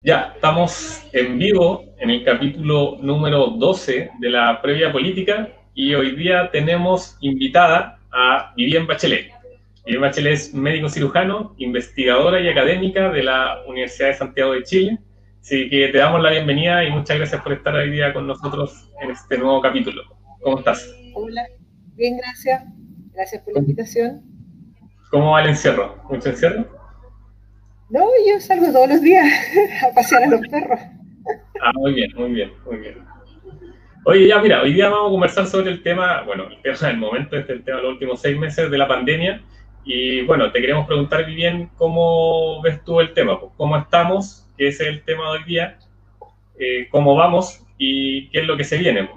Ya, estamos en vivo en el capítulo número 12 de la previa política y hoy día tenemos invitada a Vivian Bachelet. Vivian Bachelet es médico cirujano, investigadora y académica de la Universidad de Santiago de Chile. Así que te damos la bienvenida y muchas gracias por estar hoy día con nosotros en este nuevo capítulo. ¿Cómo estás? Hola, bien, gracias. Gracias por la invitación. ¿Cómo va el encierro? ¿Mucho encierro? No, yo salgo todos los días a pasear a los perros. Ah, muy bien, muy bien, muy bien. Oye, ya mira, hoy día vamos a conversar sobre el tema, bueno, el tema del momento, este es el tema de los últimos seis meses de la pandemia. Y bueno, te queremos preguntar, bien ¿cómo ves tú el tema? Pues, ¿Cómo estamos? ¿Qué es el tema de hoy día? Eh, ¿Cómo vamos? ¿Y qué es lo que se viene?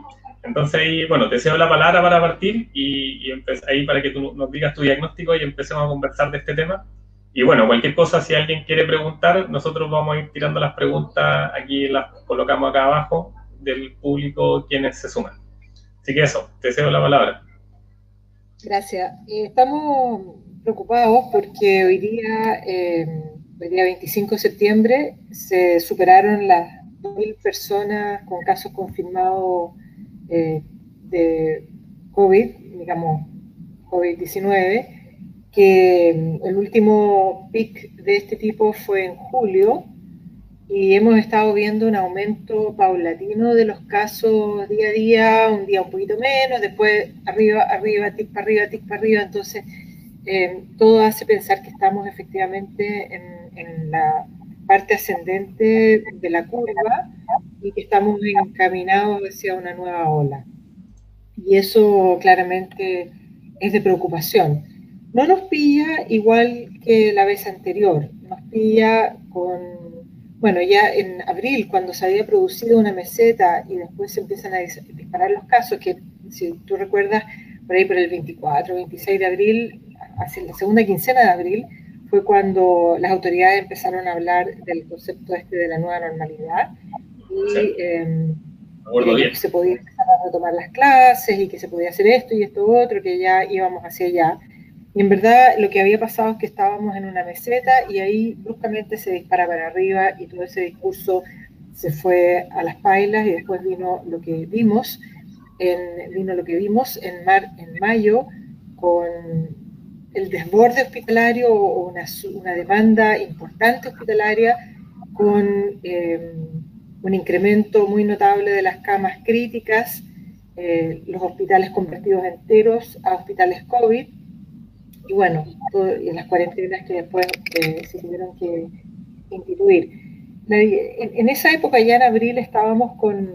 Entonces ahí, bueno, te cedo la palabra para partir y, y ahí para que tú nos digas tu diagnóstico y empecemos a conversar de este tema. Y bueno, cualquier cosa, si alguien quiere preguntar, nosotros vamos a ir tirando las preguntas aquí, las colocamos acá abajo del público quienes se suman. Así que eso, te cedo la palabra. Gracias. Estamos preocupados porque hoy día, eh, hoy día 25 de septiembre, se superaron las 2.000 personas con casos confirmados eh, de COVID, digamos, COVID-19 que mm, el último pic de este tipo fue en julio y hemos estado viendo un aumento paulatino de los casos día a día, un día un poquito menos, después arriba, arriba, tic para arriba, tic para arriba, entonces eh, todo hace pensar que estamos efectivamente en, en, la parte ascendente de la curva y que estamos encaminados hacia una nueva ola. Y eso claramente es de preocupación no nos pilla igual que la vez anterior, nos pilla con, bueno, ya en abril, cuando se había producido una meseta y después se empiezan a disparar los casos, que si tú recuerdas, por ahí por el 24, 26 de abril, hacia la segunda quincena de abril, fue cuando las autoridades empezaron a hablar del concepto este de la nueva normalidad y em, que se podía empezar a retomar las clases y que se podía hacer esto y esto otro, que ya íbamos hacia allá. Y en verdad lo que había pasado es que estábamos en una meseta y ahí bruscamente se dispara para arriba y todo ese discurso se fue a las pailas y después vino lo que vimos, en, vino lo que vimos en, mar, en mayo con el desborde hospitalario o una, una demanda importante hospitalaria con eh, un incremento muy notable de las camas críticas, eh, los hospitales convertidos enteros a hospitales COVID y bueno, y las cuarentenas que después eh, se tuvieron que instituir. En, esa época, ya en abril, estábamos con,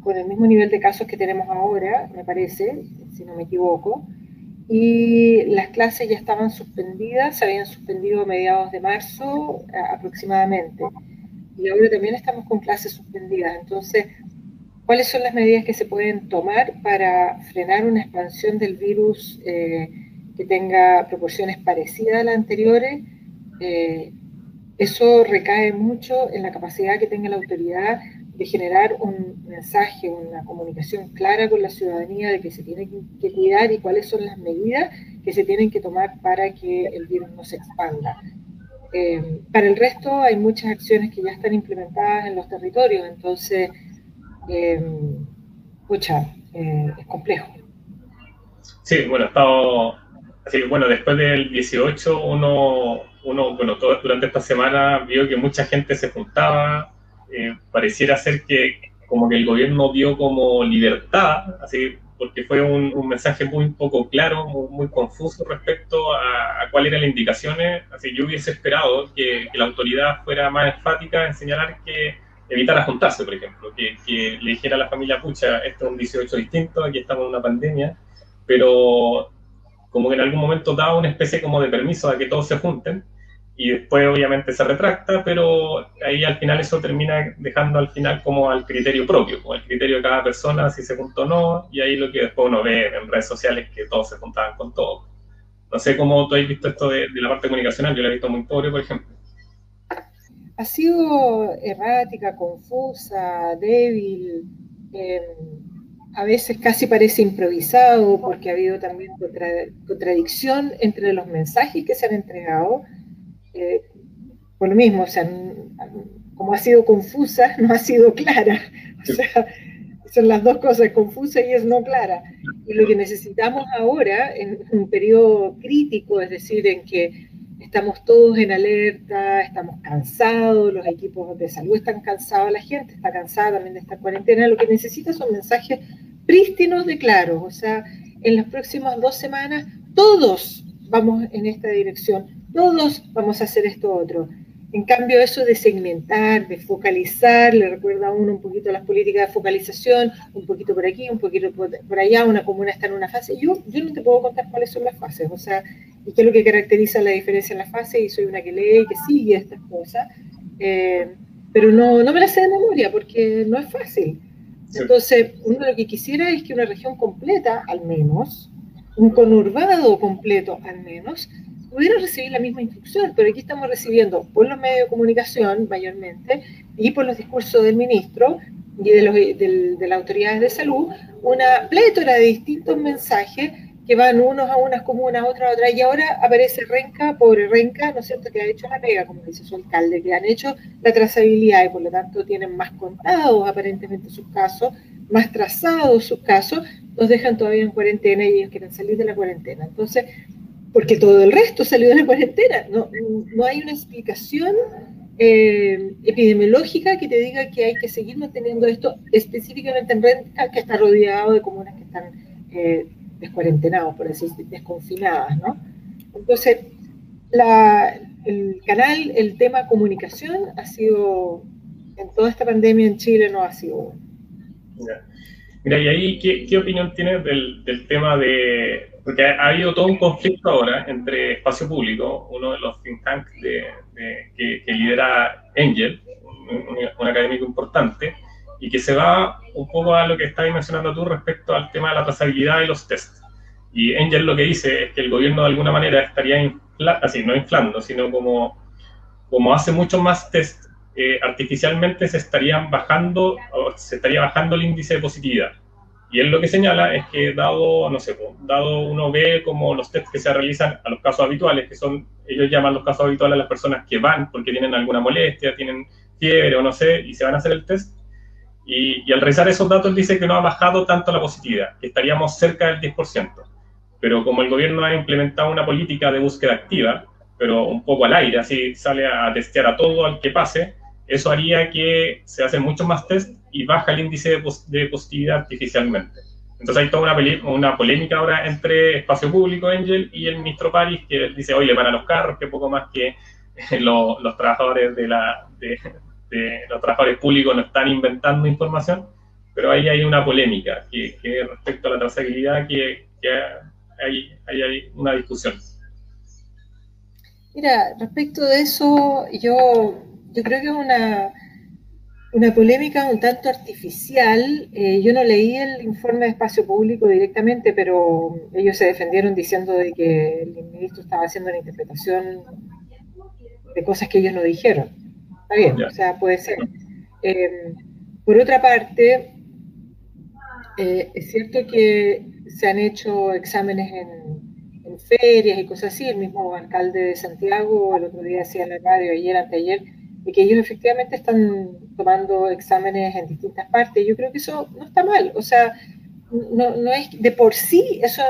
con, el mismo nivel de casos que tenemos ahora, me parece, si no me equivoco, y las clases ya estaban suspendidas, se habían suspendido a mediados de marzo aproximadamente, y ahora también estamos con clases suspendidas. Entonces, ¿cuáles son las medidas que se pueden tomar para frenar una expansión del virus? Eh, que tenga proporciones parecidas a las anteriores, eh, eso recae mucho en la capacidad que tenga la autoridad de generar un mensaje, una comunicación clara con la ciudadanía de que se tiene que cuidar y cuáles son las medidas que se tienen que tomar para que el virus no se expanda. Eh, para el resto hay muchas acciones que ya están implementadas en los territorios, entonces, eh, es complejo. Sí, bueno, he Así bueno, después del 18, uno, uno bueno, todo, durante esta semana vio que mucha gente se juntaba, eh, pareciera ser que como que el gobierno dio como libertad, así porque fue un, mensaje muy poco claro, muy, confuso respecto a, cuáles cuál eran las indicaciones. Así yo hubiese esperado que, la autoridad fuera más enfática en señalar que evitara juntarse, por ejemplo, que, que, le dijera a la familia, pucha, esto es un 18 distinto, aquí estamos en una pandemia, pero como que en algún momento da una especie como de permiso a que todos se junten y después obviamente se retracta, pero ahí al final eso termina dejando al final como al criterio propio, como al criterio de cada persona, si se juntó o no, y ahí lo que después uno ve en redes sociales que todos se juntaban con todo. No sé cómo tú has visto esto de, la parte comunicacional, yo lo he visto muy pobre, por ejemplo. Ha sido errática, confusa, débil. Eh, a veces casi parece improvisado porque ha habido también contradicción entre los mensajes que se han entregado. Eh, por lo mismo, se han, como ha sido confusa, no ha sido clara. O sea, son las dos cosas, confusa y es no clara. Y lo que necesitamos ahora, en un periodo crítico, es decir, en que estamos todos en alerta, estamos cansados, los equipos de salud están cansados, la gente está cansada también de esta cuarentena, lo que necesita son mensajes prístinos de claros, o sea, en las próximas dos semanas todos vamos en esta dirección, todos vamos a hacer esto otro. En cambio, eso de segmentar, de focalizar, le recuerda a uno un poquito las políticas de focalización, un poquito por aquí, un poquito por allá, una comuna está en una fase. Yo, yo no te puedo contar cuáles son las fases, o sea, y qué es lo que caracteriza la diferencia en la fase, y soy una que lee y que sigue estas cosas, eh, pero no, no me las sé de memoria porque no es fácil. Entonces, uno lo que quisiera es que una región completa, al menos, un conurbado completo, al menos, pudiera recibir la misma instrucción, pero aquí estamos recibiendo por los medios de comunicación mayormente y por los discursos del ministro y de, los, de, de las autoridades de salud una plétora de distintos mensajes que van unos a unas comunas, otras a otras, y ahora aparece Renca, pobre Renca, ¿no es cierto?, que ha hecho la pega, como dice su alcalde, que han hecho la trazabilidad y por lo tanto tienen más contados aparentemente sus casos, más trazados sus casos, los dejan todavía en cuarentena y ellos quieren salir de la cuarentena. Entonces, porque todo el resto salió de la cuarentena. No, no hay una explicación eh, epidemiológica que te diga que hay que seguir manteniendo esto específicamente en Renca, que está rodeado de comunas que están eh, descuarentenados, por decir, desconfinadas, ¿no? Entonces, el canal, el tema comunicación ha sido, en toda esta pandemia en Chile no ha sido bueno. Mira, y ahí, ¿qué, opinión tienes del, tema de porque ha, habido todo un conflicto ahora entre espacio público, uno de los think tanks de, que, lidera Angel, un, académico importante, y que se va un poco a lo que estabas mencionando tú respecto al tema de la trazabilidad y los tests. Y Angel lo que dice es que el gobierno de alguna manera estaría, así, no inflando, sino como, como hace muchos más test, eh, artificialmente se estarían bajando, o se estaría bajando el índice de positividad. Y él lo que señala es que dado, no sé, dado uno ve como los tests que se realizan a los casos habituales, que son, ellos llaman los casos habituales a las personas que van porque tienen alguna molestia, tienen fiebre o no sé, y se van a hacer el test. Y, al revisar esos datos dice que no ha bajado tanto la positividad, que estaríamos cerca del 10%. Pero como el gobierno ha implementado una política de búsqueda activa, pero un poco al aire, así sale a testear a todo al que pase, eso haría que se hacen muchos más test y baja el índice de, positividad artificialmente. Entonces hay toda una, una, polémica ahora entre espacio público, Angel, y el ministro París, que dice, oye, para los carros, que poco más que los, los trabajadores de la de, los trabajadores públicos no están inventando información, pero ahí hay una polémica que, respecto a la trazabilidad que, hay, una discusión. Mira, respecto de eso, yo, yo creo que es una, una polémica un tanto artificial. Eh, yo no leí el informe de espacio público directamente, pero ellos se defendieron diciendo de que el ministro estaba haciendo una interpretación de cosas que ellos no dijeron. Está bien, o sea, puede ser. Eh, por otra parte, eh, es cierto que se han hecho exámenes en, en, ferias y cosas así. El mismo alcalde de Santiago el otro día decía en la radio, ayer, anteayer, y que ellos efectivamente están tomando exámenes en distintas partes. Yo creo que eso no está mal, o sea, no, no es de por sí, eso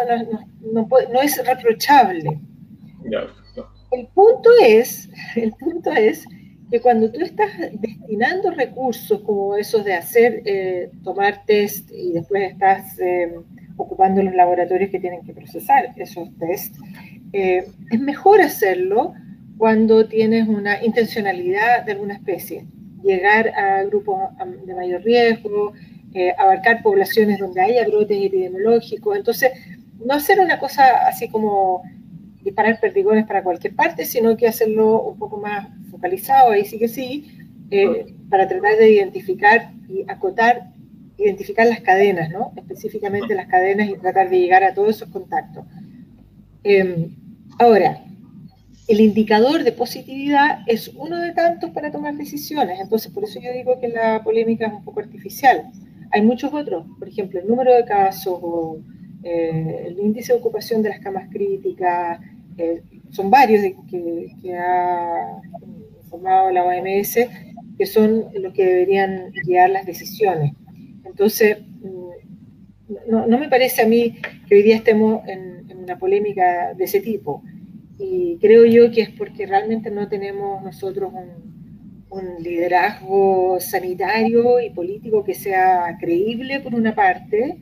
no, no, es reprochable. El punto es, el punto es que cuando tú estás destinando recursos como esos de hacer, eh, tomar test y después estás eh, ocupando los laboratorios que tienen que procesar esos test, eh, es mejor hacerlo cuando tienes una intencionalidad de alguna especie, llegar a grupos de mayor riesgo, abarcar poblaciones donde haya brotes epidemiológicos, entonces no hacer una cosa así como disparar perdigones para cualquier parte, sino que hacerlo un poco más focalizado, ahí sí que sí, eh, para tratar de identificar y acotar, identificar las cadenas, ¿no? Específicamente las cadenas y tratar de llegar a todos esos contactos. Em, ahora, el indicador de positividad es uno de tantos para tomar decisiones. Entonces, por eso yo digo que la polémica es un poco artificial. Hay muchos otros, por ejemplo, el número de casos o eh, el índice de ocupación de las camas críticas, eh, son varios que, ha informado la OMS, que son los que deberían guiar las decisiones. Entonces, mm, no, no me parece a mí que hoy día estemos en, una polémica de ese tipo. Y creo yo que es porque realmente no tenemos nosotros un, un liderazgo sanitario y político que sea creíble por una parte,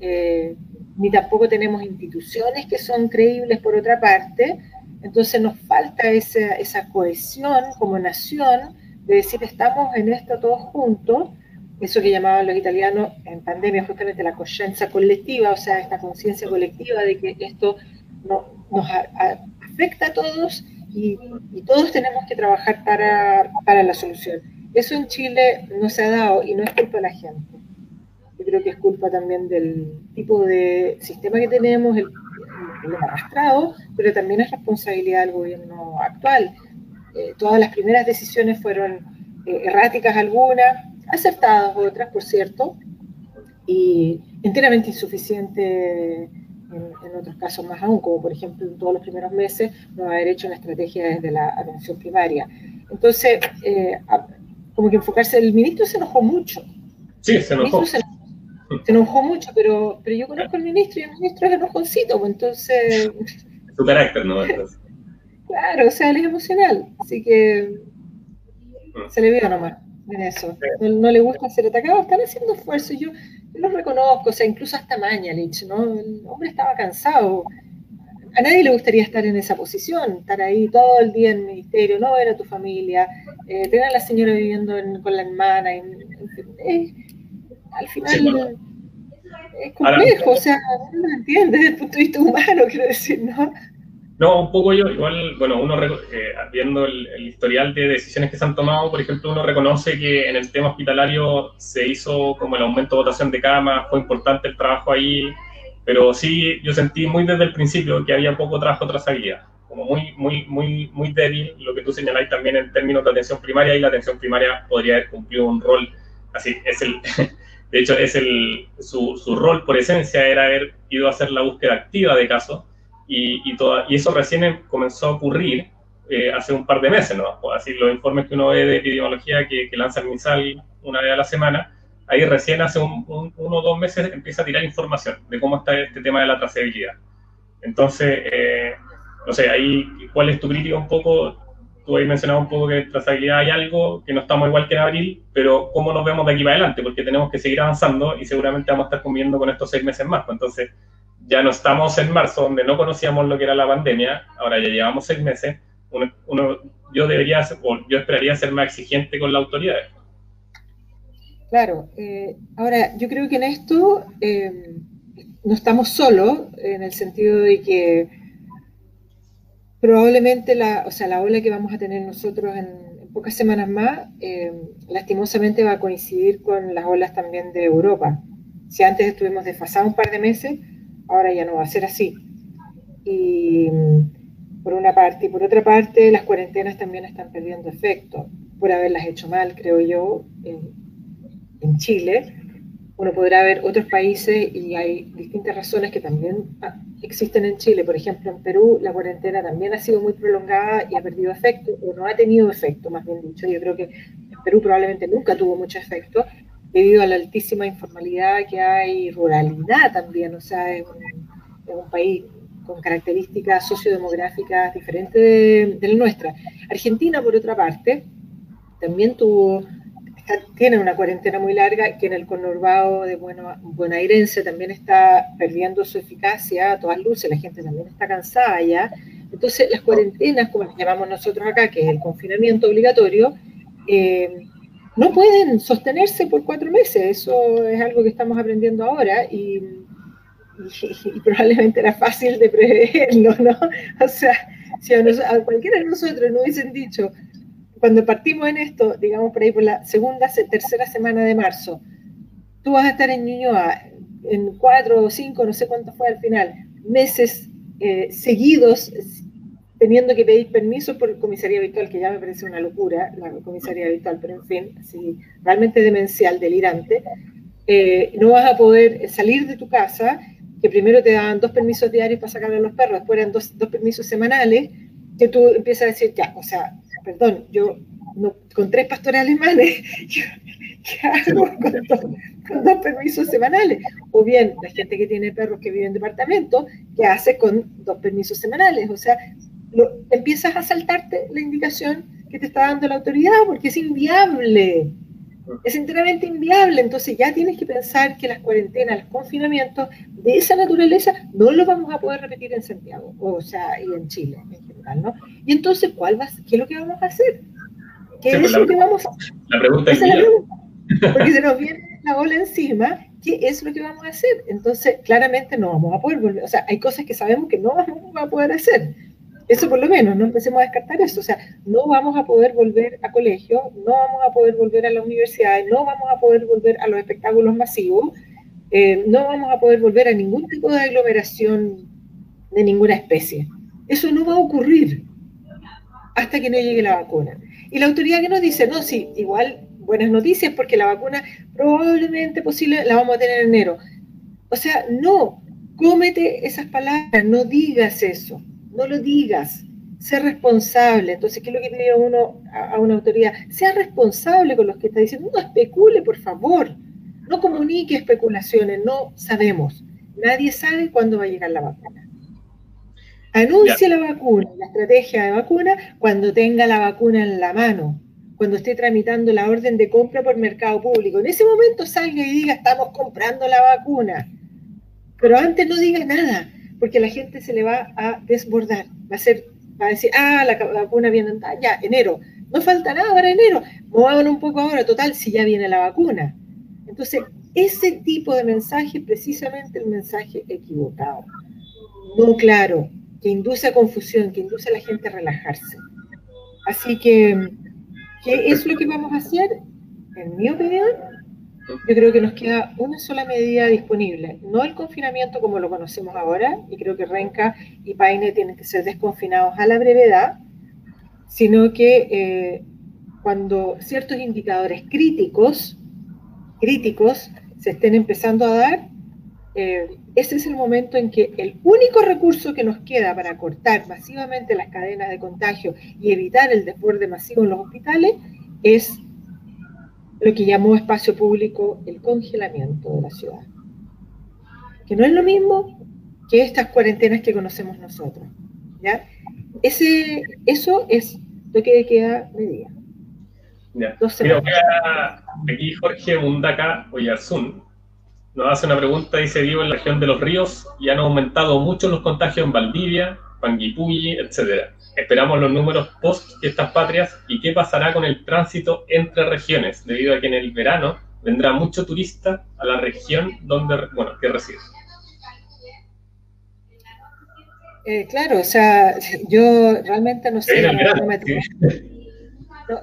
eh, ni tampoco tenemos instituciones que son creíbles por otra parte, entonces nos falta esa, esa cohesión como nación de decir estamos en esto todos juntos, eso que llamaban los italianos en pandemia justamente la conciencia colectiva, o sea, esta conciencia colectiva de que esto no, nos afecta a todos y, y, todos tenemos que trabajar para, para la solución. Eso en Chile no se ha dado y no es culpa de la gente yo creo que es culpa también del tipo de sistema que tenemos, el, el arrastrado, pero también es responsabilidad del gobierno actual. Eh, todas las primeras decisiones fueron eh, erráticas algunas, acertadas otras, por cierto, y enteramente insuficientes en, otros casos más aún, como por ejemplo en todos los primeros meses no haber hecho una estrategia desde la atención primaria. Entonces, eh, como que enfocarse, el ministro se enojó mucho. Sí, se enojó se enojó mucho, pero, pero yo conozco al ministro y el ministro es enojoncito, pues entonces... Su carácter, ¿no? claro, o sea, él es emocional, así que mm. se le vio nomás en eso. No, le gusta ser atacado, están haciendo esfuerzo, yo, yo los reconozco, o sea, incluso hasta Mañalich, ¿no? El hombre estaba cansado. A nadie le gustaría estar en esa posición, estar ahí todo el día en el ministerio, no ver a tu familia, eh, tener a la señora viviendo con la hermana. al final es complejo, o sea, no lo entiende desde el punto de vista humano, quiero decir, ¿no? No, un poco yo, igual, bueno, uno eh, viendo el, historial de decisiones que se han tomado, por ejemplo, uno reconoce que en el tema hospitalario se hizo como el aumento de votación de camas, fue importante el trabajo ahí, pero sí yo sentí muy desde el principio que había poco trabajo trazabilidad, como muy, muy, muy, muy débil, lo que tú señaláis también en términos de atención primaria, y la atención primaria podría haber cumplido un rol, así, es el, de hecho, es el, su, su rol por esencia era haber ido a hacer la búsqueda activa de casos, y, y, y eso recién comenzó a ocurrir eh, hace un par de meses, ¿no? Así los informes que uno ve de epidemiología que, que lanza el MinSal una vez a la semana, ahí recién hace un, uno o dos meses empieza a tirar información de cómo está este tema de la trazabilidad. Entonces, eh, no sé, ahí, ¿cuál es tu crítica un poco? Tú has mencionado un poco que en trazabilidad hay algo, que no estamos igual que en abril, pero ¿cómo nos vemos de aquí para adelante? Porque tenemos que seguir avanzando y seguramente vamos a estar conviviendo con estos seis meses más. Pues entonces, ya no estamos en marzo, donde no conocíamos lo que era la pandemia, ahora ya llevamos seis meses, yo debería, o yo esperaría ser más exigente con la autoridad. Claro, eh, ahora yo creo que en esto eh, no estamos solos, en el sentido de que probablemente la, o sea, la ola que vamos a tener nosotros en, pocas semanas más, eh, lastimosamente va a coincidir con las olas también de Europa. Si antes estuvimos desfasados un par de meses, ahora ya no va a ser así. Y por una parte, y por otra parte, las cuarentenas también están perdiendo efecto, por haberlas hecho mal, creo yo, en, Chile. Uno podrá ver otros países y hay distintas razones que también ah, existen en Chile. Por ejemplo, en Perú la cuarentena también ha sido muy prolongada y ha perdido efecto, o no ha tenido efecto, más bien dicho. Yo creo que en Perú probablemente nunca tuvo mucho efecto, debido a la altísima informalidad que hay, ruralidad también, o sea, es un, país con características sociodemográficas diferentes de, la nuestra. Argentina, por otra parte, también tuvo, tiene una cuarentena muy larga que en el conurbado de bueno, bonaerense también está perdiendo su eficacia a todas luces, la gente también está cansada ya. Entonces, las cuarentenas, como las llamamos nosotros acá, que es el confinamiento obligatorio, eh, no pueden sostenerse por cuatro meses. Eso es algo que estamos aprendiendo ahora y, probablemente era fácil de preverlo, ¿no? O sea, si a, cualquiera de nosotros nos hubiesen dicho, cuando partimos en esto, digamos por ahí por la segunda, tercera semana de marzo, tú vas a estar en Ñuñoa en cuatro o cinco, no sé cuánto fue al final, meses eh, seguidos teniendo que pedir permiso por comisaría virtual, que ya me parece una locura, la comisaría virtual, pero en fin, así, realmente demencial, delirante, eh, no vas a poder salir de tu casa, que primero te dan dos permisos diarios para sacarle a los perros, después eran dos, dos permisos semanales, que tú empiezas a decir, ya, o sea, perdón, yo con tres pastores alemanes, ¿qué hago con dos, permisos semanales? O bien, la gente que tiene perros que vive en departamento, ¿qué hace con dos permisos semanales? O sea, empiezas a saltarte la indicación que te está dando la autoridad porque es inviable. Es enteramente inviable, entonces ya tienes que pensar que las cuarentenas, los confinamientos de esa naturaleza no lo vamos a poder repetir en Santiago, o sea, y en Chile en general, ¿no? Y entonces, ¿cuál va, ¿qué es lo que vamos a hacer? ¿Qué es lo que vamos a hacer? La pregunta es, porque se nos viene la ola encima, ¿qué es lo que vamos a hacer? Entonces, claramente no vamos a poder volver, o sea, hay cosas que sabemos que no vamos a poder hacer. Eso por lo menos, no empecemos a descartar eso. O sea, no vamos a poder volver a colegio, no vamos a poder volver a las universidades, no vamos a poder volver a los espectáculos masivos, eh, no vamos a poder volver a ningún tipo de aglomeración de ninguna especie. Eso no va a ocurrir hasta que no llegue la vacuna. Y la autoridad que nos dice, no, sí, igual buenas noticias porque la vacuna probablemente posible la vamos a tener en enero. O sea, no, cómete esas palabras, no digas eso no lo digas, sé responsable. Entonces, ¿qué es lo que le digo uno a, una autoridad? Sea responsable con lo que está diciendo, no especule, por favor, no comunique especulaciones, no sabemos. Nadie sabe cuándo va a llegar la vacuna. Anuncie la vacuna, la estrategia de vacuna, cuando tenga la vacuna en la mano, cuando esté tramitando la orden de compra por mercado público. En ese momento salga y diga, estamos comprando la vacuna. Pero antes no diga nada porque la gente se le va a desbordar, va a ser, va a decir, ah, la vacuna viene en, ya, enero, no falta nada para enero, movámonos un poco ahora, total, si ya viene la vacuna. Entonces, ese tipo de mensaje es precisamente el mensaje equivocado, no claro, que induce a confusión, que induce a la gente a relajarse. Así que, ¿qué es lo que vamos a hacer? En mi opinión, yo creo que nos queda una sola medida disponible, no el confinamiento como lo conocemos ahora, y creo que Renca y Paine tienen que ser desconfinados a la brevedad, sino que eh, cuando ciertos indicadores críticos, críticos se estén empezando a dar, eh, ese es el momento en que el único recurso que nos queda para cortar masivamente las cadenas de contagio y evitar el desborde masivo en los hospitales es lo que llamó espacio público el congelamiento de la ciudad, que no es lo mismo que estas cuarentenas que conocemos nosotros. ¿ya? Ese, eso es lo que queda medida. Ya. aquí Jorge Mundaca Oyarzún nos hace una pregunta, dice, vivo en la región de los ríos y han aumentado mucho los contagios en Valdivia, Panguipulli, etcétera. Esperamos los números post estas patrias y qué pasará con el tránsito entre regiones, debido a que en el verano vendrá mucho turista a la región donde, bueno, que reside. Eh, claro, o sea, yo realmente no sé, no, me atrevo,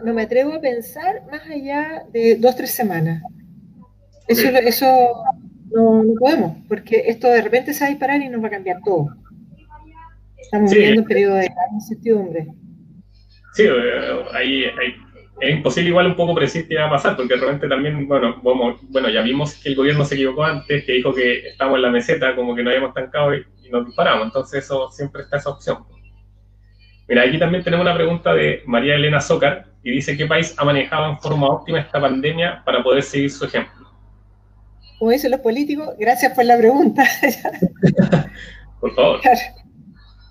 no, me atrevo, a pensar más allá de dos, tres semanas. Eso, eso no, no podemos, porque esto de repente se va a disparar y nos va a cambiar todo. Estamos viviendo un periodo de incertidumbre. Sí, eh, ahí, es imposible igual un poco predecir qué va a pasar, porque realmente también, bueno, bueno, ya vimos que el gobierno se equivocó antes, que dijo que estamos en la meseta, como que no habíamos estancado y, nos disparamos, entonces eso siempre está esa opción. Mira, aquí también tenemos una pregunta de María Elena Zócar, y dice, ¿qué país ha manejado en forma óptima esta pandemia para poder seguir su ejemplo? Como dicen los políticos, gracias por la pregunta. por favor.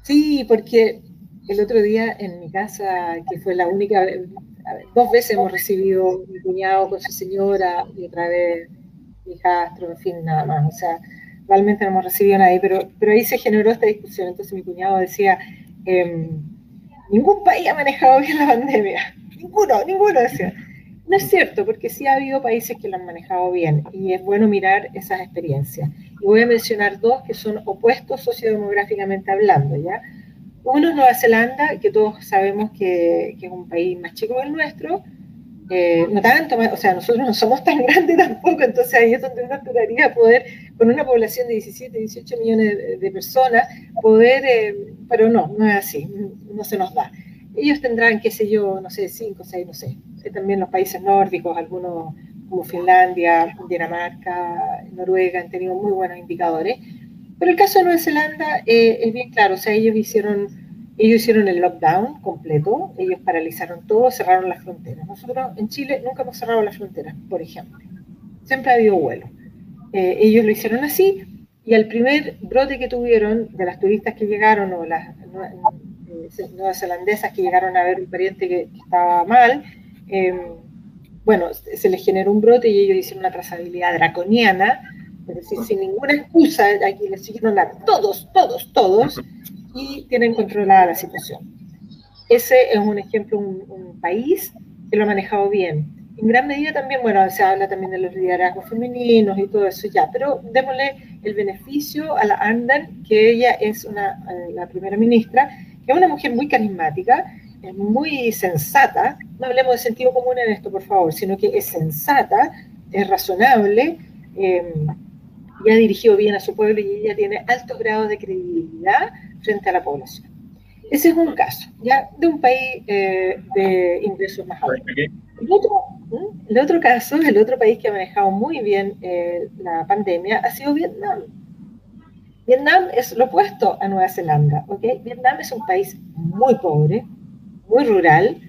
Sí, porque el otro día en mi casa, que fue la única vez, dos veces hemos recibido mi cuñado con su señora y otra vez mi hijastro, en fin, nada más. O sea, realmente no hemos recibido nadie, pero, pero ahí se generó esta discusión. Entonces mi cuñado decía, em, ningún país ha manejado bien la pandemia. Ninguno, ninguno decía. No es cierto, porque sí ha habido países que lo han manejado bien y es bueno mirar esas experiencias. Voy a mencionar dos que son opuestos sociodemográficamente hablando, ¿ya? Uno es Nueva Zelanda, que todos sabemos que, es un país más chico que el nuestro, eh, no tanto, o sea, nosotros no somos tan grandes tampoco, entonces ahí es donde uno esperaría poder, con una población de 17, 18 millones de, personas, poder, eh, pero no, no es así, no se nos da. Ellos tendrán, qué sé yo, no sé, 5, 6, no sé, también los países nórdicos, algunos como Finlandia, Dinamarca, Noruega han tenido muy buenos indicadores. Pero el caso de Nueva Zelanda eh, es bien claro, o sea, ellos hicieron Ellos hicieron el lockdown completo, ellos paralizaron todo, cerraron las fronteras. Nosotros en Chile nunca hemos cerrado las fronteras, por ejemplo. Siempre ha habido vuelo. Eh, ellos lo hicieron así y al primer brote que tuvieron de las turistas que llegaron o las eh, neozelandesas que llegaron a ver un pariente que, estaba mal, em, bueno, se les generó un brote y ellos hicieron una trazabilidad draconiana, es decir, sin ninguna excusa, aquí les siguieron a todos, todos, todos, y tienen controlada la situación. Ese es un ejemplo, un, país que lo ha manejado bien. En gran medida también, bueno, se habla también de los liderazgos femeninos y todo eso ya, pero démosle el beneficio a la Andan, que ella es una, eh, la primera ministra, que es una mujer muy carismática, es muy sensata, no hablemos de sentido común en esto, por favor, sino que es sensata, es razonable, eh, y ha dirigido bien a su pueblo y ella tiene altos grados de credibilidad frente a la población. Ese es un caso, ya de un país eh, de ingresos más altos. El otro, el otro, caso, el otro país que ha manejado muy bien eh, la pandemia ha sido Vietnam. Vietnam es lo opuesto a Nueva Zelanda, ¿ok? Vietnam es un país muy pobre, muy rural,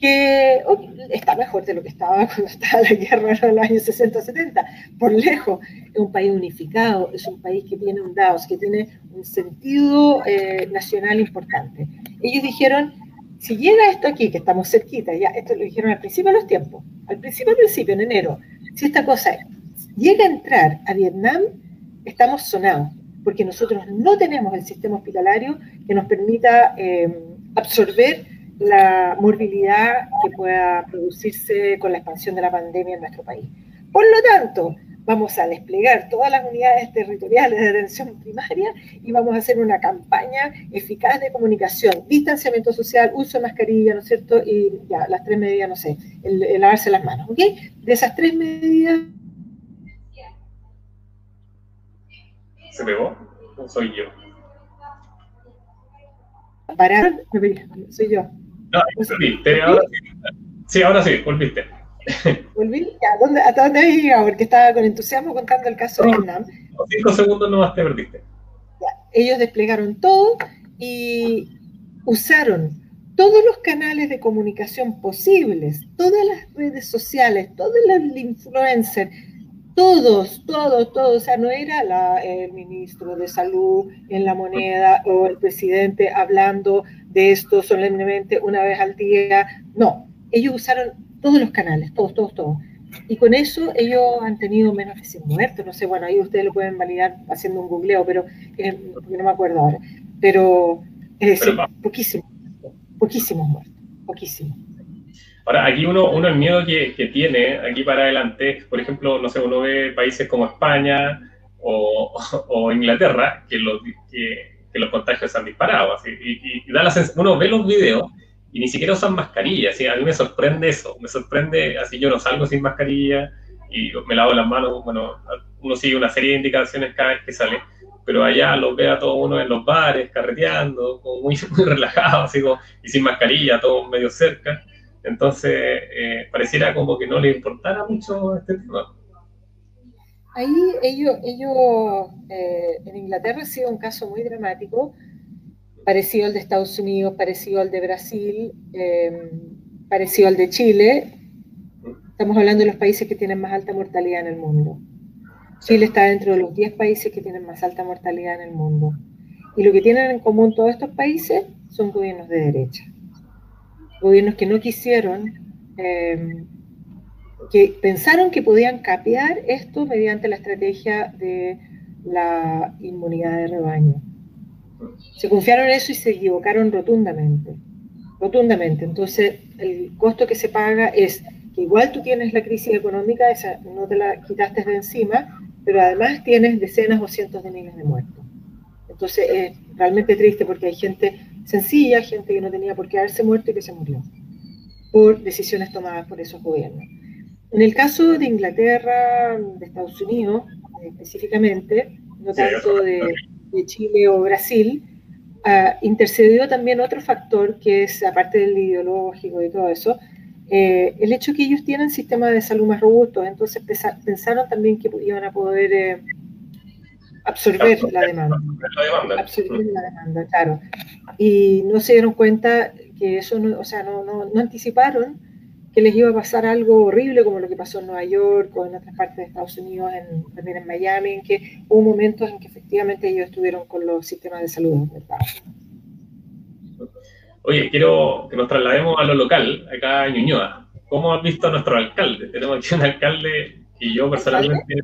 que está mejor de lo que estaba cuando estaba la guerra en los años 60-70, por lejos. Es un país unificado, es un país que tiene un DAOS, que tiene un sentido eh, nacional importante. Ellos dijeron, si llega esto aquí, que estamos cerquita, ya esto lo dijeron al principio de los tiempos, al principio, al principio, en enero, si esta cosa llega a entrar a Vietnam, estamos sonados, porque nosotros no tenemos el sistema hospitalario que nos permita eh, absorber la morbilidad que pueda producirse con la expansión de la pandemia en nuestro país. Por lo tanto, vamos a desplegar todas las unidades territoriales de atención primaria y vamos a hacer una campaña eficaz de comunicación, distanciamiento social, uso de mascarilla, ¿no es cierto? Y ya, las tres medidas, no sé, el, lavarse las manos, ¿ok? De esas tres medidas... ¿Se pegó? ¿O soy yo? Parar, soy yo. No, volviste, ahora sí. Sí, ahora sí, volviste. ¿Volví? ¿A dónde, ¿Hasta dónde había llegado? Porque estaba con entusiasmo contando el caso de Vietnam. Cinco segundos nomás te perdiste. ellos desplegaron todo y usaron todos los canales de comunicación posibles, todas las redes sociales, todos los influencers, todos, todos, todos, o sea, no era la, el ministro de salud en la moneda o el presidente hablando de esto solemnemente una vez al día, no, ellos usaron todos los canales, todos, todos, todos. Y con eso ellos han tenido menos de 100 muertos, no sé, bueno, ahí ustedes lo pueden validar haciendo un googleo, pero eh, no me acuerdo ahora, pero es decir, poquísimos, poquísimos muertos, poquísimos. Ahora, aquí uno, uno el miedo que, que, tiene, aquí para adelante, por ejemplo, no sé, uno ve países como España o, o Inglaterra, que los, que, que, los contagios se han disparado, y, da la uno ve los videos y ni siquiera usan mascarilla, a mí me sorprende eso, me sorprende, así yo no salgo sin mascarilla y me lavo las manos, bueno, uno sigue una serie de indicaciones cada vez que sale, pero allá los ve a todos uno en los bares, carreteando, muy, muy relajado, así, y sin mascarilla, todos medio cerca. Entonces, eh, pareciera como que no le importara mucho este tema. Ahí ellos, ellos eh, en Inglaterra ha sido un caso muy dramático, parecido al de Estados Unidos, parecido al de Brasil, eh, parecido al de Chile. Estamos hablando de los países que tienen más alta mortalidad en el mundo. Chile está dentro de los 10 países que tienen más alta mortalidad en el mundo. Y lo que tienen en común todos estos países son gobiernos de derecha gobiernos que no quisieron, em, que pensaron que podían capear esto mediante la estrategia de la inmunidad de rebaño. Se confiaron en eso y se equivocaron rotundamente. Rotundamente. Entonces, el costo que se paga es que igual tú tienes la crisis económica, esa no te la quitaste de encima, pero además tienes decenas o cientos de miles de muertos. Entonces, es realmente triste porque hay gente sencilla, gente que no tenía por qué haberse muerto y que se murió por decisiones tomadas por esos gobiernos. En el caso de Inglaterra, de Estados Unidos específicamente, no tanto de, Chile o Brasil, uh, intercedió también otro factor que es, aparte del ideológico y todo eso, eh, el hecho que ellos tienen sistemas de salud más robustos, entonces pensaron también que iban a poder eh, absorber la demanda. Absorber la demanda, claro. Y no se dieron cuenta que eso, no, o sea, no, no, no anticiparon que les iba a pasar algo horrible como lo que pasó en Nueva York o en otras partes de Estados Unidos, en, también en Miami, en que hubo momentos en que efectivamente ellos estuvieron con los sistemas de salud. Oye, quiero que nos traslademos a lo local, acá en Ñuñoa. ¿Cómo has visto a nuestro alcalde? Tenemos aquí un alcalde y yo personalmente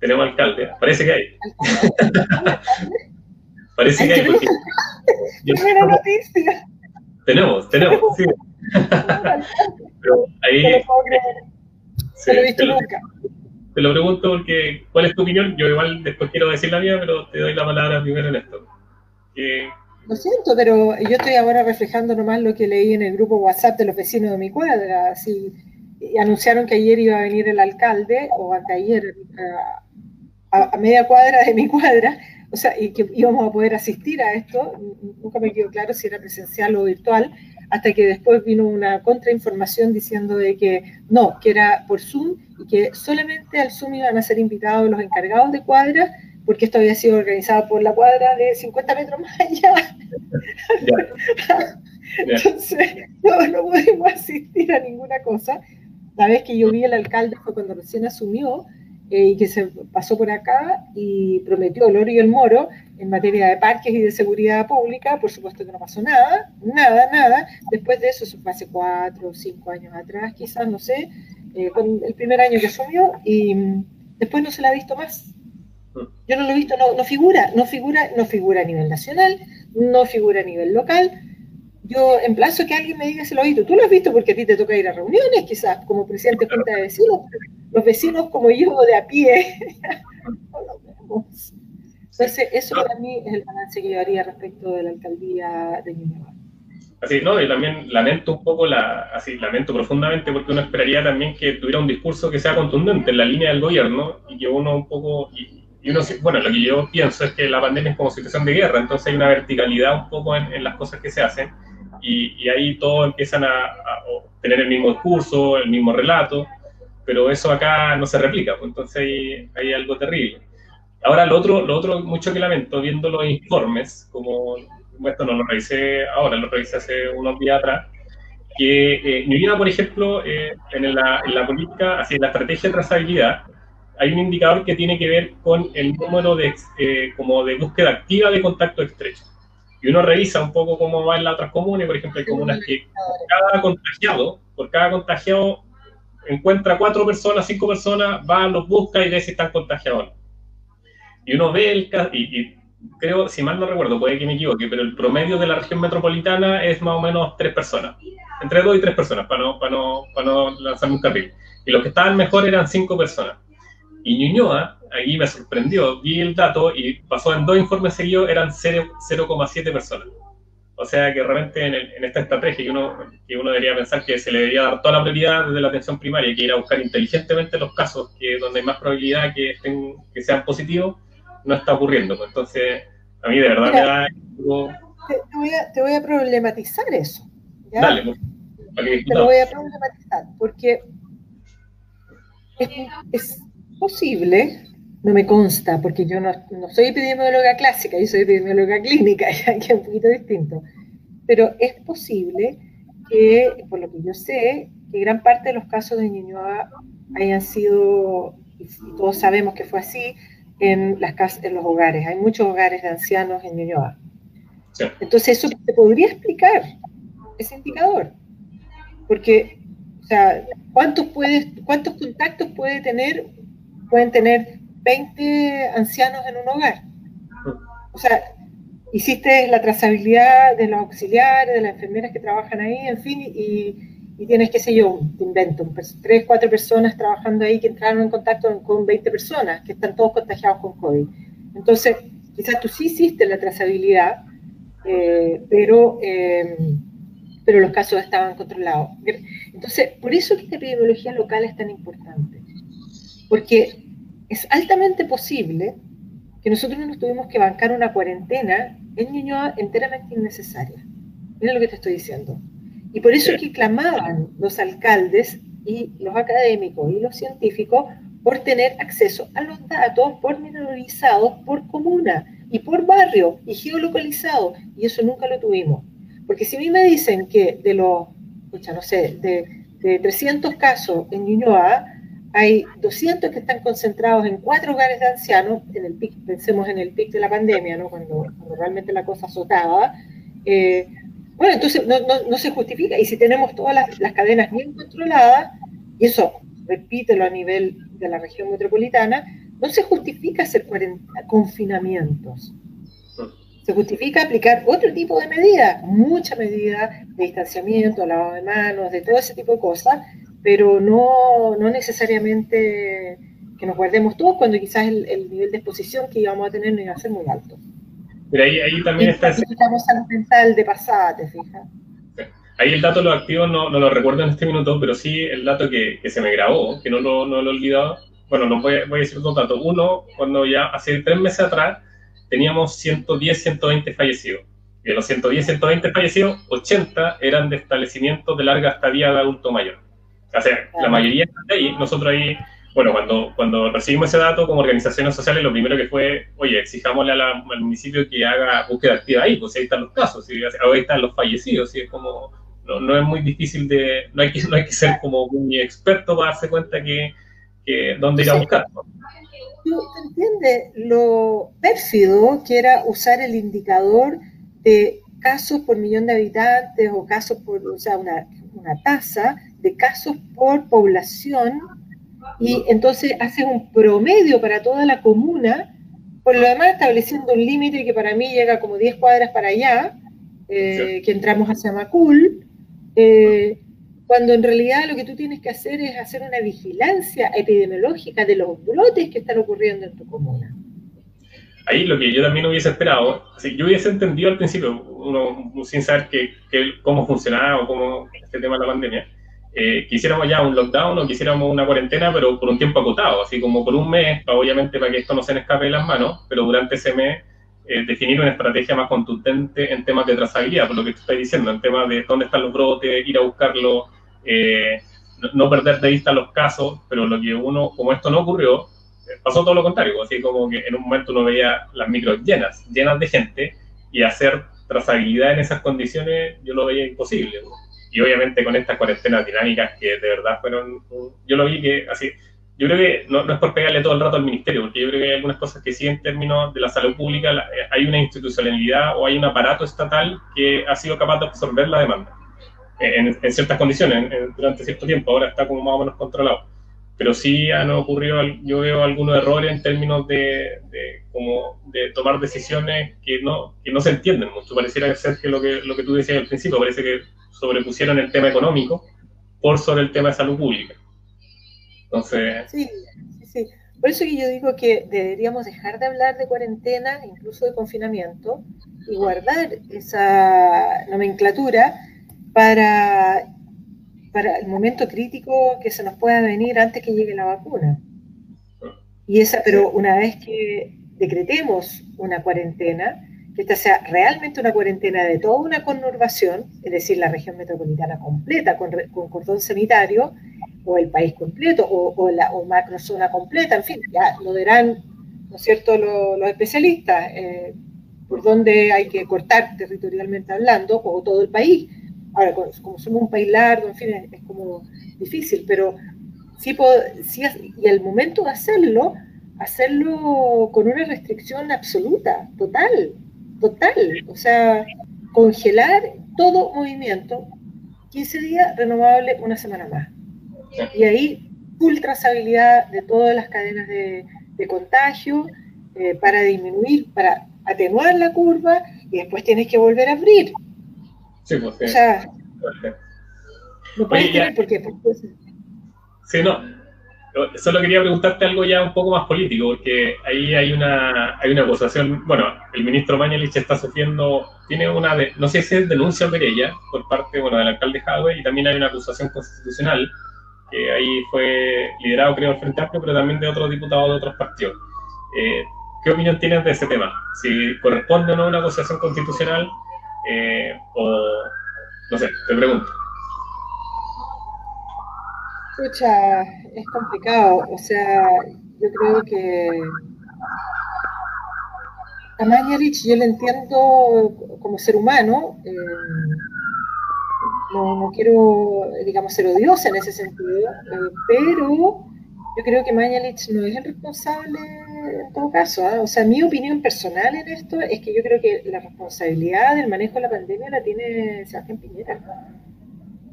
tenemos alcalde. Parece que hay. Parece que hay. Porque buena noticia. Tenemos, tenemos, sí. Pero ahí. Se lo he visto nunca. Te lo pregunto porque, ¿cuál es tu opinión? Yo igual después quiero decir la mía, pero te doy la palabra primero en esto. Lo siento, pero yo estoy ahora reflejando nomás lo que leí en el grupo WhatsApp de los vecinos de mi cuadra. Así, anunciaron que ayer iba a venir el alcalde, o anteayer, a, a media cuadra de mi cuadra, o sea, y que íbamos a poder asistir a esto. Nunca me quedó claro si era presencial o virtual, hasta que después vino una contrainformación diciendo de que no, que era por Zoom y que solamente al Zoom iban a ser invitados los encargados de cuadra porque esto había sido organizado por la cuadra de 50 metros más allá. Entonces, no, no pudimos asistir a ninguna cosa. La vez que yo vi al alcalde fue cuando recién asumió eh, y que se pasó por acá y prometió el oro y el moro en materia de parques y de seguridad pública. Por supuesto que no pasó nada, nada, nada. Después de eso, eso fue hace cuatro o cinco años atrás, quizás, no sé, eh, con el primer año que asumió y mm, después no se la ha visto más. Yo no lo he visto, no, figura, no figura, no figura a nivel nacional, no figura a nivel local. Yo emplazo que alguien me diga si lo ha visto. Tú lo has visto porque a ti te toca ir a reuniones, quizás, como presidente de Junta de Vecinos. Los vecinos como yo de a pie. Entonces, eso para mí es el balance que yo haría respecto de la alcaldía de Ñuñoa. Así, ¿no? Y también lamento un poco, la, así, lamento profundamente porque uno esperaría también que tuviera un discurso que sea contundente en la línea del gobierno y que uno un poco, y uno, bueno, lo que yo pienso es que la pandemia es como situación de guerra, entonces hay una verticalidad un poco en, las cosas que se hacen y, ahí todos empiezan a, tener el mismo discurso, el mismo relato, pero eso acá no se replica, pues entonces hay, algo terrible. Ahora, lo otro, lo otro mucho que lamento, viendo los informes, como esto no lo revisé ahora, lo revisé hace unos días atrás, que eh, vida, por ejemplo, eh, en, la, en la política, así en la estrategia de trazabilidad, hay un indicador que tiene que ver con el número de, eh, como de búsqueda activa de contacto estrecho. Y uno revisa un poco cómo va en las otras comunes, por ejemplo, hay comunas que cada contagiado, por cada contagiado encuentra cuatro personas, cinco personas, va, los busca y ve si están contagiados. Y uno ve el caso, y, creo, si mal no recuerdo, puede que me equivoque, pero el promedio de la región metropolitana es más o menos tres personas, entre dos y tres personas, para no, para no, para no lanzarme un carril. Y los que estaban mejor eran cinco personas. Y Ñuñoa, ahí me sorprendió, vi el dato y pasó en dos informes seguidos, eran 0,7 personas. O sea que realmente en, esta estrategia que uno, que uno debería pensar que se le debería dar toda la prioridad desde la atención primaria, que ir a buscar inteligentemente los casos que donde hay más probabilidad que, estén, que sean positivos, no está ocurriendo. Pues entonces, a mí de verdad me da... Te, voy a, te, voy a, problematizar eso. Dale, pues, te lo voy a problematizar, porque es posible, no me consta, porque yo no, soy epidemióloga clásica, yo soy epidemióloga clínica, que es un poquito distinto, pero es posible que, por lo que yo sé, que gran parte de los casos de Ñuñoa hayan sido, y todos sabemos que fue así, en, las casas, en los hogares. Hay muchos hogares de ancianos en Ñuñoa. Entonces eso se podría explicar, ese indicador. Porque, o sea, ¿cuántos, puede, ¿cuántos contactos puede tener pueden tener 20 ancianos en un hogar. O sea, hiciste la trazabilidad de los auxiliares, de las enfermeras que trabajan ahí, en fin, y, tienes, qué sé yo, te invento, tres, cuatro personas trabajando ahí que entraron en contacto con 20 personas, que están todos contagiados con COVID. Entonces, quizás tú sí hiciste la trazabilidad, eh, pero, eh, pero los casos estaban controlados. Entonces, por eso que la epidemiología local es tan importante porque es altamente posible que nosotros nos tuvimos que bancar una cuarentena en Ñuñoa enteramente innecesaria. Mira lo que te estoy diciendo. Y por eso es que clamaban los alcaldes y los académicos y los científicos por tener acceso a los datos pormenorizados por comuna y por barrio y geolocalizado. Y eso nunca lo tuvimos. Porque si a mí me dicen que de los, escucha, no sé, de, de 300 casos en Ñuñoa, hay 200 que están concentrados en cuatro hogares de ancianos, en el pic, pensemos en el pic de la pandemia, ¿no? cuando, realmente la cosa azotaba. Eh, bueno, entonces no, no, no, se justifica. Y si tenemos todas las, las, cadenas bien controladas, y eso repítelo a nivel de la región metropolitana, no se justifica hacer confinamientos. Se justifica aplicar otro tipo de medidas, mucha medida de distanciamiento, lavado de manos, de todo ese tipo de cosas, pero no, no necesariamente que nos guardemos todos cuando quizás el, nivel de exposición que íbamos a tener no iba a ser muy alto. Pero ahí, ahí también está... Necesitamos salud mental de pasada, ¿te fijas? Ahí el dato de los activos no, no, lo recuerdo en este minuto, pero sí el dato que, que se me grabó, que no lo, no lo he olvidado. Bueno, no voy, voy, a decir dos datos. Uno, cuando ya hace tres meses atrás teníamos 110, 120 fallecidos. Y de los 110, 120 fallecidos, 80 eran de establecimientos de larga estadía de adulto mayor. O sea, la mayoría están ahí. Nosotros ahí, bueno, cuando, cuando recibimos ese dato como organizaciones sociales, lo primero que fue, oye, exijámosle al municipio que haga búsqueda activa ahí, pues ahí están los casos, ahí están los fallecidos, y es como, no, no, es muy difícil de, no hay, que, no hay que ser como muy experto para darse cuenta que, que dónde ir a buscar. ¿Tú entiendes lo pérfido que era usar el indicador de casos por millón de habitantes o casos por, o sea, una, una tasa de casos por población y entonces haces un promedio para toda la comuna, por lo demás estableciendo un límite que para mí llega como 10 cuadras para allá, eh, que entramos hacia Macul, eh, cuando en realidad lo que tú tienes que hacer es hacer una vigilancia epidemiológica de los brotes que están ocurriendo en tu comuna. Ahí lo que yo también hubiese esperado, yo hubiese entendido al principio, uno, sin saber que, cómo funcionaba o cómo este tema de la pandemia, eh, quisiéramos ya un lockdown o quisiéramos una cuarentena, pero por un tiempo acotado, así como por un mes, obviamente para que esto no se nos escape de las manos, pero durante ese mes eh, definir una estrategia más contundente en temas de trazabilidad, por lo que estás diciendo, en temas de dónde están los brotes, ir a buscarlo, eh, no, perder de vista los casos, pero lo que uno, como esto no ocurrió, eh, pasó todo lo contrario, así como que en un momento uno veía las micros llenas, llenas de gente, y hacer trazabilidad en esas condiciones yo lo veía imposible. Y obviamente con estas cuarentenas dinámicas que de verdad fueron, yo lo vi que así, yo creo que no, es por pegarle todo el rato al ministerio, porque yo creo que hay algunas cosas que sí en términos de la salud pública eh, hay una institucionalidad o hay un aparato estatal que ha sido capaz de absorber la demanda eh, en, ciertas condiciones durante cierto tiempo, ahora está como más o menos controlado. Pero sí han ocurrido, yo veo algunos errores en términos de, como de tomar decisiones que no, que no se entienden mucho. Pareciera ser que lo, que lo que tú decías al principio, parece que sobrepusieron el tema económico por sobre el tema de salud pública. Entonces... Sí, sí, sí. Por eso que yo digo que deberíamos dejar de hablar de cuarentena, incluso de confinamiento, y guardar esa nomenclatura para, para el momento crítico que se nos pueda venir antes que llegue la vacuna. Y esa, pero una vez que decretemos una cuarentena, que esta sea realmente una cuarentena de toda una conurbación, es decir, la región metropolitana completa con, cordón sanitario, o el país completo, o, la o macrozona completa, en fin, ya lo dirán, ¿no es cierto?, los, especialistas, eh, por dónde hay que cortar territorialmente hablando, o todo el país. Ahora, como somos un país largo, en fin, es, como difícil, pero sí, sí, y al momento de hacerlo, hacerlo con una restricción absoluta, total, total, o sea, congelar todo movimiento, 15 días renovable una semana más. Y ahí, full trazabilidad de todas las cadenas de, contagio eh, para disminuir, para atenuar la curva y después tienes que volver a abrir. Sí, pues, O sea, no puedes Oye, por qué. Sí, no. Solo quería preguntarte algo ya un poco más político, porque ahí hay una, hay una acusación. Bueno, el ministro Mañalich está sufriendo, tiene una, de, no sé si es denuncia o ella por parte bueno, del alcalde Jadwe, y también hay una acusación constitucional que ahí fue liderado, creo, el Frente Amplio, pero también de otros diputados de otros partidos. Eh, ¿Qué opinión tienes de ese tema? Si corresponde o no una acusación constitucional, eh, o no sé, te pregunto. Escucha, es complicado. O sea, yo creo que a Mañalich yo le entiendo como ser humano. Eh, no, quiero, digamos, ser odiosa en ese sentido, eh, pero yo creo que Mañalich no es el responsable en todo caso. ¿ah? O sea, mi opinión personal en esto es que yo creo que la responsabilidad del manejo de la pandemia la tiene Sebastián Piñera.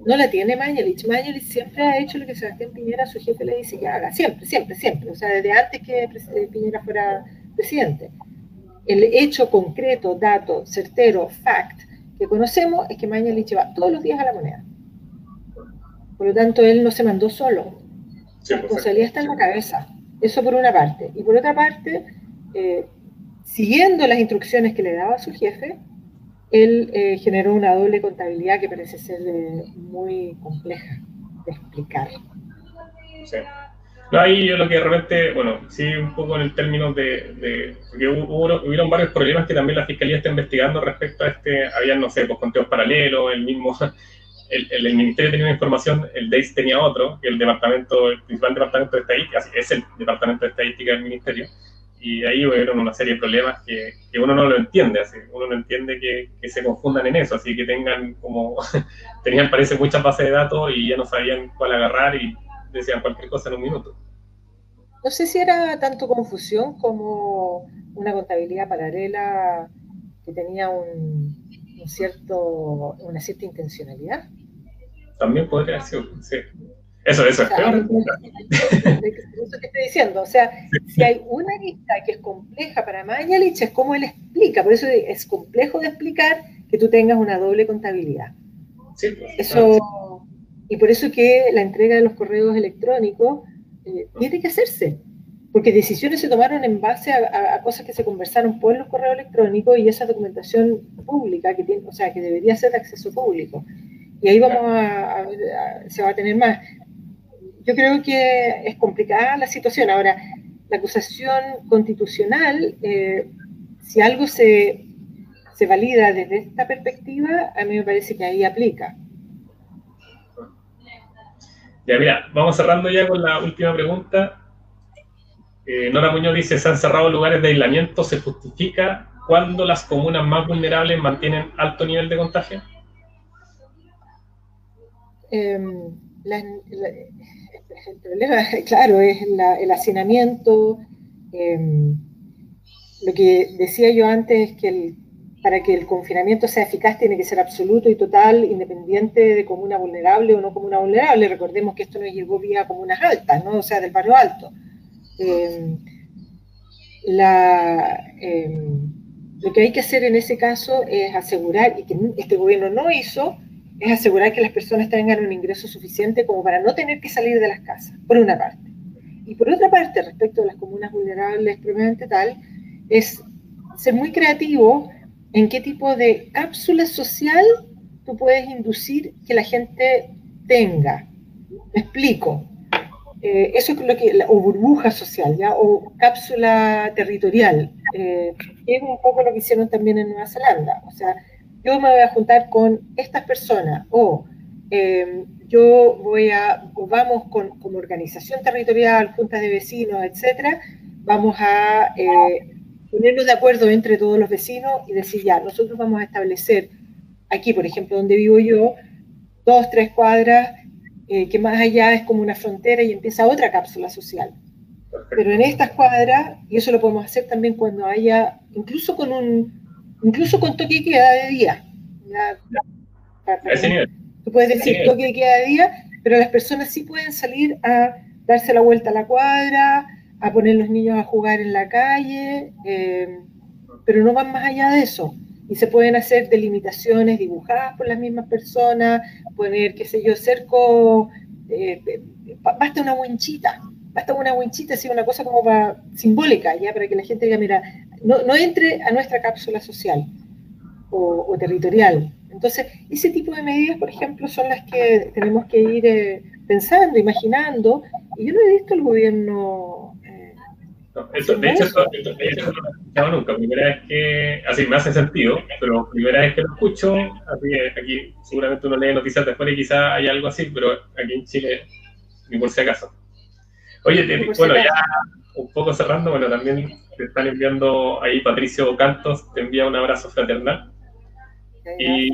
No la tiene Mañalich. Mañalich siempre ha hecho lo que Sebastián Piñera, su jefe, le dice que haga. Siempre, siempre, siempre. O sea, desde antes que eh, Piñera fuera presidente. El hecho concreto, dato, certero, fact, que conocemos es que Mañalich va todos los días a la moneda. Por lo tanto, él no se mandó solo la responsabilidad está en la cabeza. Eso por una parte. Y por otra parte, eh, siguiendo las instrucciones que le daba su jefe, él eh, generó una doble contabilidad que parece ser eh, muy compleja de explicar. Sí. No, ahí yo lo que realmente, bueno, sí, un poco en el término de, de porque hubo, hubieron varios problemas que también la Fiscalía está investigando respecto a este, habían, no sé, pues conteos paralelos, el mismo el, Ministerio tenía una información, el DEIS tenía otro, el departamento, el principal departamento de estadística, es el departamento de estadística del Ministerio, y ahí hubieron una serie de problemas que, uno no lo entiende, así, uno no entiende que, se confundan en eso, así que tengan como, tenían parece muchas bases de datos y ya no sabían cuál agarrar y decían cualquier cosa en un minuto. No sé si era tanto confusión como una contabilidad paralela que tenía un, un cierto, una cierta intencionalidad. También podría ser, sí. Eso, eso, es Eso que estoy diciendo. O sea, si hay una lista que es compleja para Mañalich, es como él explica. Por eso es complejo de explicar que tú tengas una doble contabilidad. Sí, pues, eso, y por eso que la entrega de los correos electrónicos eh, tiene que hacerse porque decisiones se tomaron en base a, cosas que se conversaron por los correos electrónicos y esa documentación pública, que tiene, o sea, que debería ser de acceso público. Y ahí vamos a, se va a tener más. Yo creo que es complicada la situación. Ahora, la acusación constitucional, eh, si algo se, se valida desde esta perspectiva, a mí me parece que ahí aplica. Ya, mira, vamos cerrando ya con la última pregunta. Eh, Nora Muñoz dice, se han cerrado lugares de aislamiento, ¿se justifica cuando las comunas más vulnerables mantienen alto nivel de contagio? Em, el problema, claro, es el hacinamiento. Em, lo que decía yo antes es que para que el confinamiento sea eficaz tiene que ser absoluto y total, independiente de comuna vulnerable o no comuna vulnerable. Recordemos que esto no llegó vía comunas altas, ¿no? o sea, del barrio alto. Eh, eh, lo que hay que hacer en ese caso es asegurar, y que este gobierno no hizo, es asegurar que las personas tengan un ingreso suficiente como para no tener que salir de las casas, por una parte. Y por otra parte, respecto a las comunas vulnerables propiamente tal, es ser muy creativo en qué tipo de cápsula social tú puedes inducir que la gente tenga. Me explico. Eh, eso es lo que, o burbuja social, ¿ya? o cápsula territorial, eh, es un poco lo que hicieron también en Nueva Zelanda. O sea, yo me voy a juntar con estas personas, o em, yo voy a, o vamos con, como organización territorial, juntas de vecinos, etcétera, vamos a eh, ponernos de acuerdo entre todos los vecinos y decir, ya, nosotros vamos a establecer aquí, por ejemplo, donde vivo yo, dos, tres cuadras eh, que más allá es como una frontera y empieza otra cápsula social. Pero en estas cuadras, y eso lo podemos hacer también cuando haya, incluso con un, incluso con toque de queda de día. tú puedes decir toque de queda de día, pero las personas sí pueden salir a darse la vuelta a la cuadra, a poner los niños a jugar en la calle, eh, pero no van más allá de eso. Y se pueden hacer delimitaciones dibujadas por las mismas personas, poner, qué sé yo, cerco, eh, basta una winchita, basta una winchita, así una cosa como para, simbólica, ya para que la gente diga, mira, no, no entre a nuestra cápsula social o, territorial. Entonces, ese tipo de medidas, por ejemplo, son las que tenemos que ir eh, pensando, imaginando, y yo no he visto el gobierno de hecho, esto, no lo he escuchado nunca. Primera vez que, así me hace sentido, pero primera vez que lo escucho, así aquí seguramente uno lee noticias de afuera y quizá hay algo así, pero aquí en Chile ni por si acaso. Oye, bueno, ya un poco cerrando, bueno, también te están enviando ahí Patricio Cantos, te envía un abrazo fraternal. Y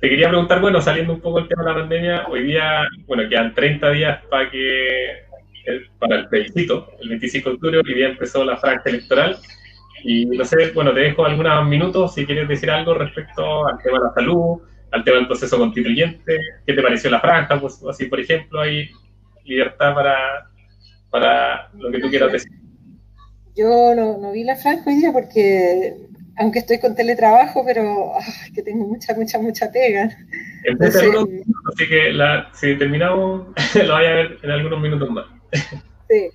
te quería preguntar, bueno, saliendo un poco el tema de la pandemia, hoy día, bueno, quedan 30 días para que para el plebiscito, el 25 de octubre, hoy día empezó la franja electoral. Y no sé, bueno, te dejo algunos minutos si quieres decir algo respecto al tema de la salud, al tema del proceso constituyente, qué te pareció la franja, pues así por ejemplo, hay libertad para, para lo que tú quieras decir. Yo no, vi la franja hoy día porque, aunque estoy con teletrabajo, pero que tengo mucha, mucha, mucha pega. así que si terminamos, lo vaya a ver en algunos minutos más. Sí.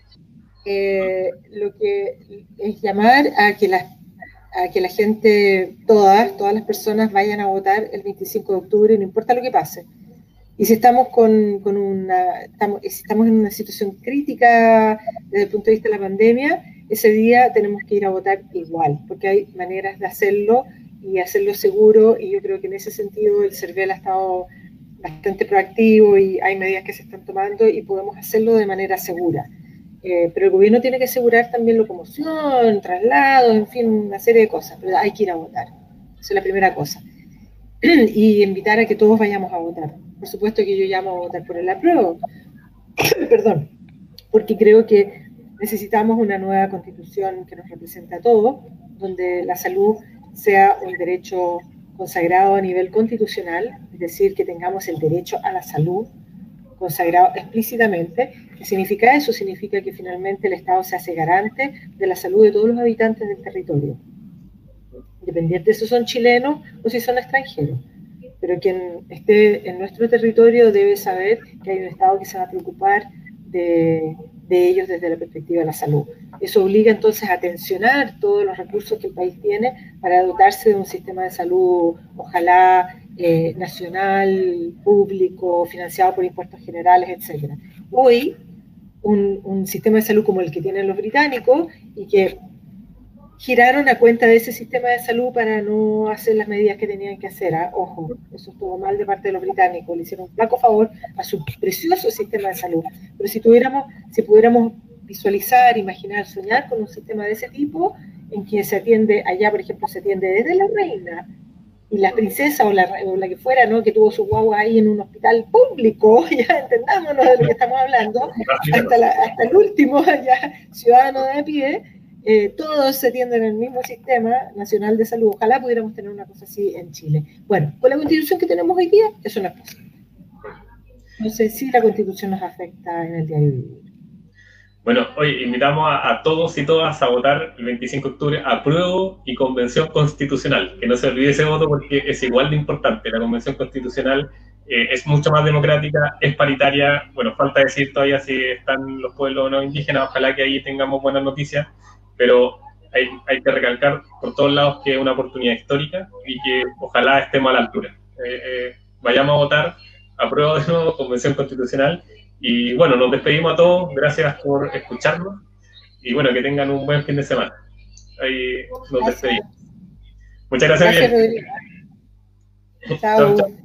Eh, lo que es llamar a que, la, a que la gente, todas, todas las personas vayan a votar el 25 de octubre, no importa lo que pase. Y si estamos, con, con una, estamos, si estamos en una situación crítica desde el punto de vista de la pandemia, ese día tenemos que ir a votar igual, porque hay maneras de hacerlo y hacerlo seguro, y yo creo que en ese sentido el CERVEL ha estado bastante proactivo y hay medidas que se están tomando y podemos hacerlo de manera segura. Eh, pero el gobierno tiene que asegurar también locomoción, traslado, en fin, una serie de cosas, pero hay que ir a votar. Esa es la primera cosa. y invitar a que todos vayamos a votar. Por supuesto que yo llamo a votar por el apruebo, perdón, porque creo que necesitamos una nueva constitución que nos represente a todos, donde la salud sea un derecho consagrado a nivel constitucional, es decir, que tengamos el derecho a la salud consagrado explícitamente. ¿Qué significa eso? Significa que finalmente el Estado se hace garante de la salud de todos los habitantes del territorio, independiente de si son chilenos o si son extranjeros. Pero quien esté en nuestro territorio debe saber que hay un Estado que se va a preocupar de, de ellos desde la perspectiva de la salud. Eso obliga entonces a tensionar todos los recursos que el país tiene para dotarse de un sistema de salud, ojalá eh, nacional, público, financiado por impuestos generales, etc. Hoy, un, un sistema de salud como el que tienen los británicos y que giraron a cuenta de ese sistema de salud para no hacer las medidas que tenían que hacer. ¿ah? Ojo, eso estuvo mal de parte de los británicos, le hicieron un flaco favor a su precioso sistema de salud. Pero si tuviéramos, si pudiéramos visualizar, imaginar, soñar con un sistema de ese tipo, en que se atiende, allá por ejemplo se atiende desde la reina y la princesa o la, o la que fuera, ¿no? que tuvo su guagua ahí en un hospital público, ya entendámonos de lo que estamos hablando, hasta, hasta el último ya, ciudadano de pie, eh, todos se tienden en el mismo sistema nacional de salud. Ojalá pudiéramos tener una cosa así en Chile. Bueno, con la constitución que tenemos hoy día, eso no es posible. Sé si la constitución nos afecta en el diario vivir. Bueno, hoy invitamos a, todos y todas a votar el 25 de octubre apruebo y convención constitucional. Que no se olvide ese voto porque es igual de importante. La convención constitucional eh, es mucho más democrática, es paritaria. Bueno, falta decir todavía si están los pueblos no indígenas. Ojalá que ahí tengamos buenas noticias pero hay, hay, que recalcar por todos lados que es una oportunidad histórica y que ojalá estemos a la altura. Eh, eh, vayamos a votar, apruebo de nuevo Convención Constitucional y bueno, nos despedimos a todos, gracias por escucharnos y bueno, que tengan un buen fin de semana. Ahí nos despedimos. Muchas gracias. gracias Chao. chao.